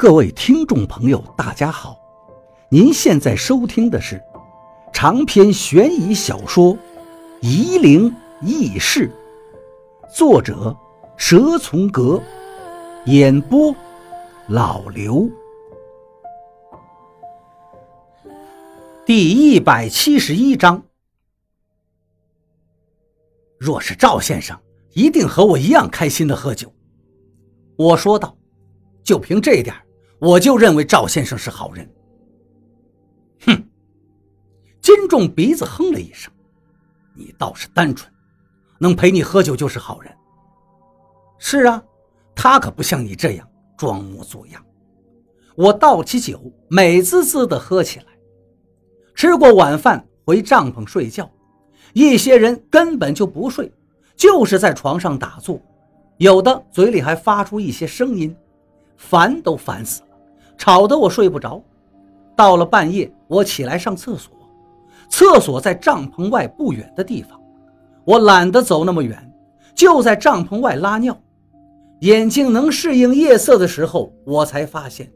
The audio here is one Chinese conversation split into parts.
各位听众朋友，大家好！您现在收听的是长篇悬疑小说《夷陵轶事》，作者蛇从阁，演播老刘。第一百七十一章：若是赵先生，一定和我一样开心的喝酒。我说道：“就凭这点。”我就认为赵先生是好人。哼！金仲鼻子哼了一声：“你倒是单纯，能陪你喝酒就是好人。”是啊，他可不像你这样装模作样。我倒起酒，美滋滋的喝起来。吃过晚饭，回帐篷睡觉。一些人根本就不睡，就是在床上打坐，有的嘴里还发出一些声音，烦都烦死了。吵得我睡不着，到了半夜，我起来上厕所，厕所在帐篷外不远的地方，我懒得走那么远，就在帐篷外拉尿。眼睛能适应夜色的时候，我才发现，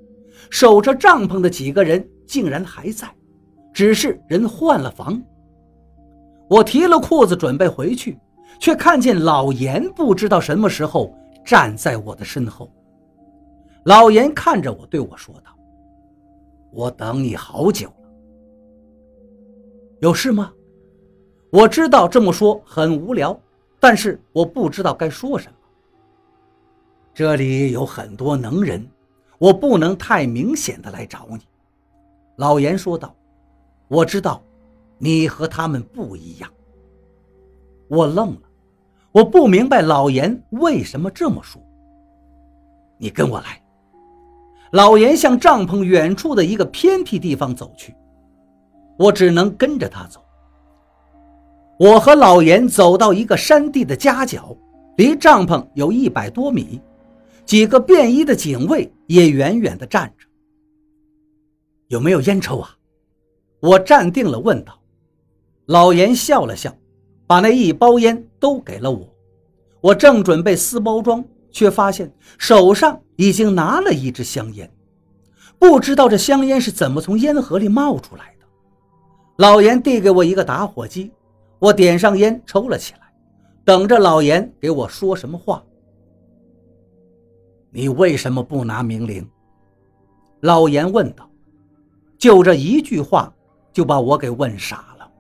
守着帐篷的几个人竟然还在，只是人换了房。我提了裤子准备回去，却看见老严不知道什么时候站在我的身后。老严看着我，对我说道：“我等你好久了，有事吗？”我知道这么说很无聊，但是我不知道该说什么。这里有很多能人，我不能太明显的来找你。”老严说道，“我知道，你和他们不一样。”我愣了，我不明白老严为什么这么说。你跟我来。老严向帐篷远处的一个偏僻地方走去，我只能跟着他走。我和老严走到一个山地的夹角，离帐篷有一百多米，几个便衣的警卫也远远地站着。有没有烟抽啊？我站定了问道。老严笑了笑，把那一包烟都给了我。我正准备撕包装。却发现手上已经拿了一支香烟，不知道这香烟是怎么从烟盒里冒出来的。老严递给我一个打火机，我点上烟抽了起来，等着老严给我说什么话。你为什么不拿明灵？老严问道。就这一句话，就把我给问傻了。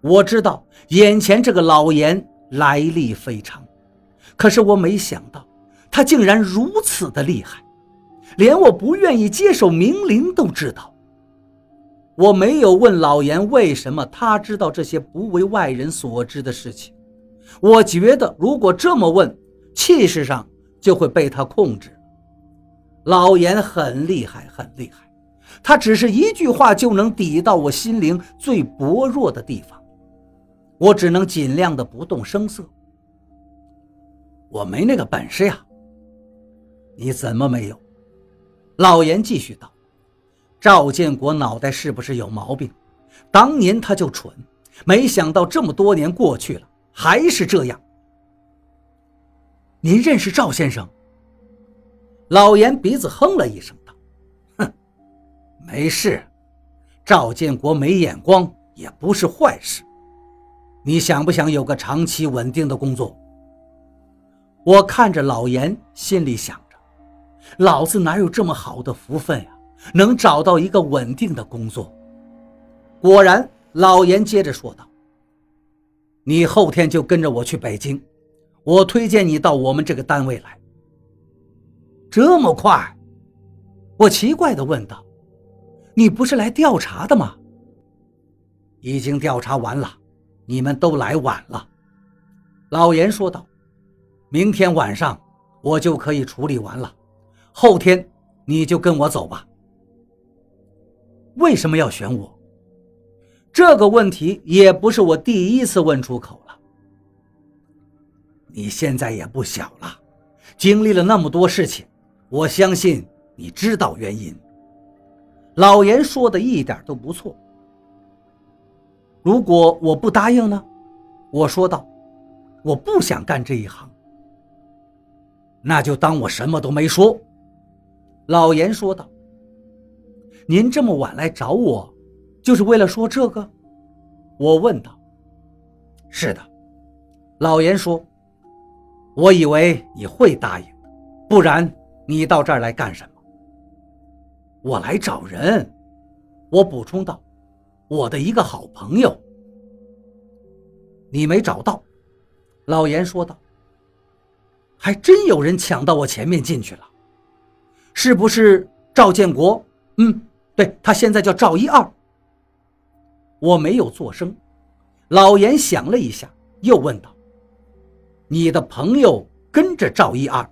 我知道眼前这个老严来历非常。可是我没想到，他竟然如此的厉害，连我不愿意接受明灵都知道。我没有问老严为什么他知道这些不为外人所知的事情。我觉得如果这么问，气势上就会被他控制。老严很厉害，很厉害，他只是一句话就能抵到我心灵最薄弱的地方。我只能尽量的不动声色。我没那个本事呀！你怎么没有？老严继续道：“赵建国脑袋是不是有毛病？当年他就蠢，没想到这么多年过去了还是这样。”您认识赵先生？老严鼻子哼了一声道：“哼，没事，赵建国没眼光也不是坏事。你想不想有个长期稳定的工作？”我看着老严，心里想：老子哪有这么好的福分呀，能找到一个稳定的工作？果然，老严接着说道：“你后天就跟着我去北京，我推荐你到我们这个单位来。”这么快？我奇怪地问道：“你不是来调查的吗？”已经调查完了，你们都来晚了。”老严说道。明天晚上我就可以处理完了，后天你就跟我走吧。为什么要选我？这个问题也不是我第一次问出口了。你现在也不小了，经历了那么多事情，我相信你知道原因。老严说的一点都不错。如果我不答应呢？我说道，我不想干这一行。那就当我什么都没说。老严说道：“您这么晚来找我，就是为了说这个？”我问道。“是的。”老严说。“我以为你会答应，不然你到这儿来干什么？”我来找人。我补充道：“我的一个好朋友。”你没找到，老严说道。还真有人抢到我前面进去了，是不是赵建国？嗯，对他现在叫赵一二。我没有作声。老严想了一下，又问道：“你的朋友跟着赵一二？”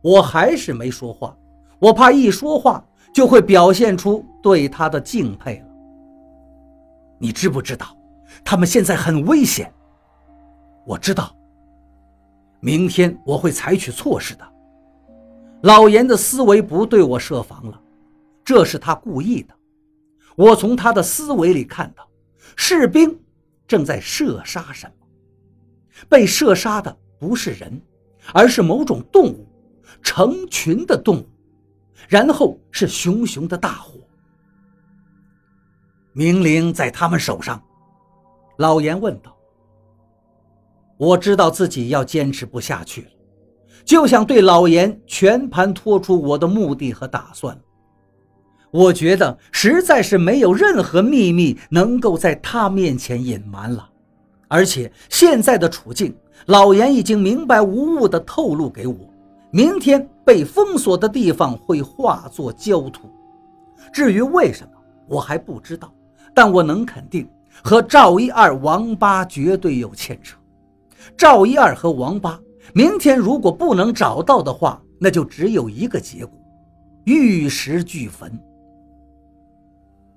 我还是没说话，我怕一说话就会表现出对他的敬佩了。你知不知道，他们现在很危险？我知道。明天我会采取措施的。老严的思维不对我设防了，这是他故意的。我从他的思维里看到，士兵正在射杀什么？被射杀的不是人，而是某种动物，成群的动物，然后是熊熊的大火。命令在他们手上，老严问道。我知道自己要坚持不下去了，就想对老严全盘托出我的目的和打算。我觉得实在是没有任何秘密能够在他面前隐瞒了，而且现在的处境，老严已经明白无误地透露给我，明天被封锁的地方会化作焦土。至于为什么，我还不知道，但我能肯定，和赵一二、王八绝对有牵扯。赵一二和王八，明天如果不能找到的话，那就只有一个结果：玉石俱焚。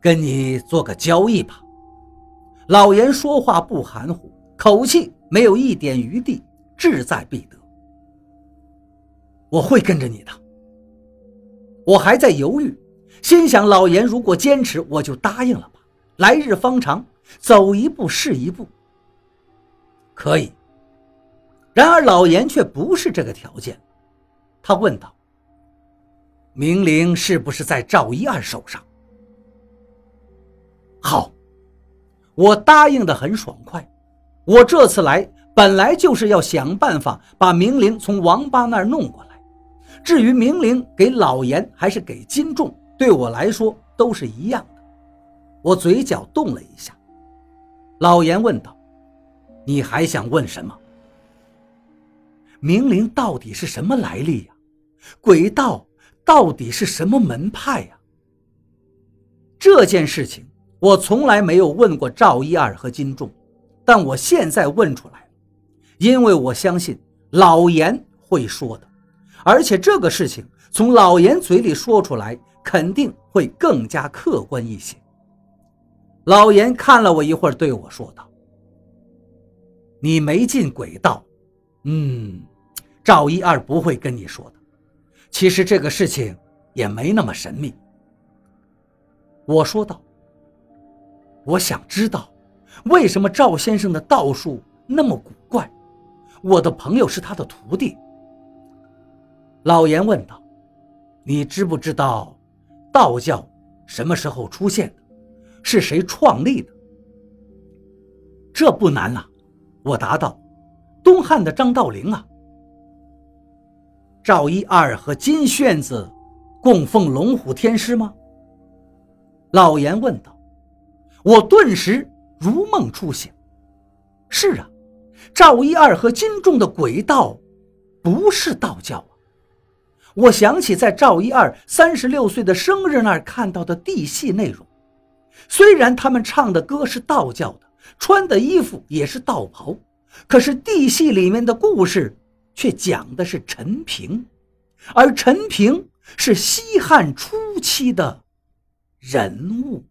跟你做个交易吧。老严说话不含糊，口气没有一点余地，志在必得。我会跟着你的。我还在犹豫，心想：老严如果坚持，我就答应了吧。来日方长，走一步是一步。可以。然而老严却不是这个条件，他问道：“明灵是不是在赵一二手上？”好，我答应的很爽快。我这次来本来就是要想办法把明灵从王八那儿弄过来。至于明灵给老严还是给金仲，对我来说都是一样的。我嘴角动了一下。老严问道：“你还想问什么？”明灵到底是什么来历呀？鬼道到底是什么门派呀？这件事情我从来没有问过赵一二和金仲，但我现在问出来，因为我相信老严会说的，而且这个事情从老严嘴里说出来肯定会更加客观一些。老严看了我一会儿，对我说道：“你没进鬼道。”嗯，赵一二不会跟你说的。其实这个事情也没那么神秘。我说道：“我想知道，为什么赵先生的道术那么古怪？我的朋友是他的徒弟。”老严问道：“你知不知道道教什么时候出现的？是谁创立的？”这不难呐，我答道。东汉的张道陵啊，赵一二和金炫子供奉龙虎天师吗？老严问道。我顿时如梦初醒。是啊，赵一二和金仲的鬼道不是道教啊。我想起在赵一二三十六岁的生日那儿看到的地戏内容，虽然他们唱的歌是道教的，穿的衣服也是道袍。可是地戏里面的故事却讲的是陈平，而陈平是西汉初期的人物。